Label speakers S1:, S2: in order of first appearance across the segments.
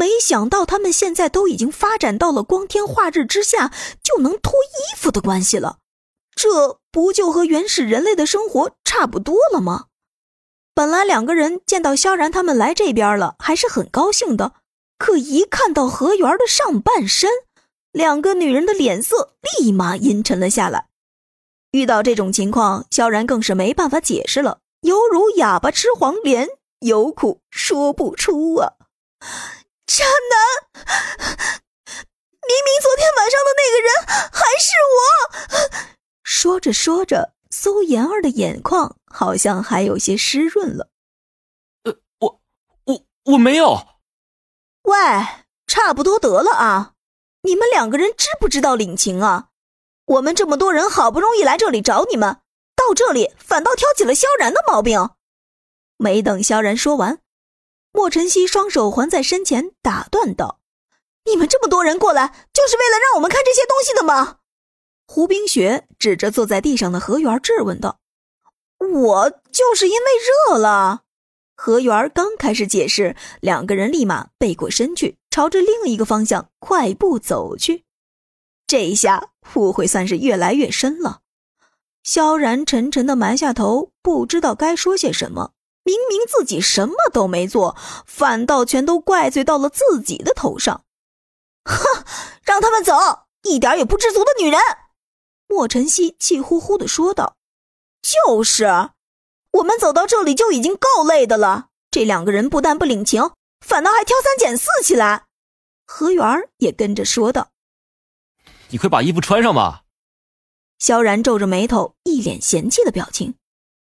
S1: 没想到他们现在都已经发展到了光天化日之下就能脱衣服的关系了，这不就和原始人类的生活差不多了吗？本来两个人见到萧然他们来这边了，还是很高兴的，可一看到何源的上半身，两个女人的脸色立马阴沉了下来。遇到这种情况，萧然更是没办法解释了，犹如哑巴吃黄连，有苦说不出啊！
S2: 渣男，明明昨天晚上的那个人还是我。
S1: 说着说着，苏妍儿的眼眶好像还有些湿润了。
S3: 呃，我我我没有。
S1: 喂，差不多得了啊！你们两个人知不知道领情啊？我们这么多人好不容易来这里找你们，到这里反倒挑起了萧然的毛病。没等萧然说完。莫晨曦双手环在身前，打断道：“
S2: 你们这么多人过来，就是为了让我们看这些东西的吗？”
S1: 胡冰雪指着坐在地上的何源质问道：“
S2: 我就是因为热了。”
S1: 何源刚开始解释，两个人立马背过身去，朝着另一个方向快步走去。这一下误会算是越来越深了。萧然沉沉的埋下头，不知道该说些什么。明明自己什么都没做，反倒全都怪罪到了自己的头上。
S2: 哼，让他们走，一点也不知足的女人！
S1: 莫晨曦气呼呼的说道：“
S2: 就是，我们走到这里就已经够累的了，这两个人不但不领情，反倒还挑三拣四起来。”
S1: 何源也跟着说道：“
S3: 你快把衣服穿上吧。”
S1: 萧然皱着眉头，一脸嫌弃的表情。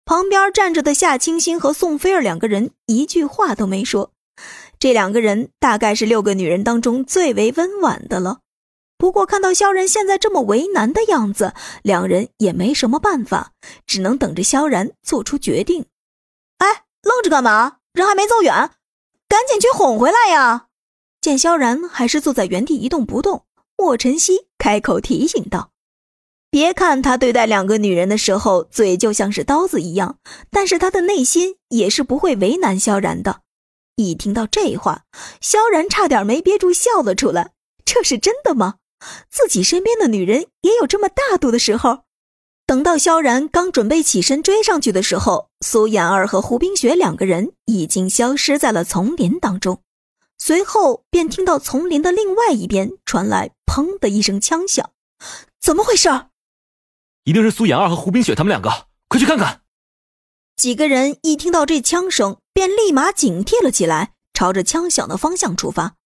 S1: 旁边站着的夏清新和宋菲儿两个人一句话都没说，这两个人大概是六个女人当中最为温婉的了。不过看到萧然现在这么为难的样子，两人也没什么办法，只能等着萧然做出决定。
S2: 哎，愣着干嘛？人还没走远，赶紧去哄回来呀！
S1: 见萧然还是坐在原地一动不动，莫晨曦开口提醒道。别看他对待两个女人的时候嘴就像是刀子一样，但是他的内心也是不会为难萧然的。一听到这话，萧然差点没憋住笑了出来。这是真的吗？自己身边的女人也有这么大度的时候？等到萧然刚准备起身追上去的时候，苏妍儿和胡冰雪两个人已经消失在了丛林当中。随后便听到丛林的另外一边传来“砰”的一声枪响，
S2: 怎么回事？
S3: 一定是苏妍儿和胡冰雪他们两个，快去看看！
S1: 几个人一听到这枪声，便立马警惕了起来，朝着枪响的方向出发。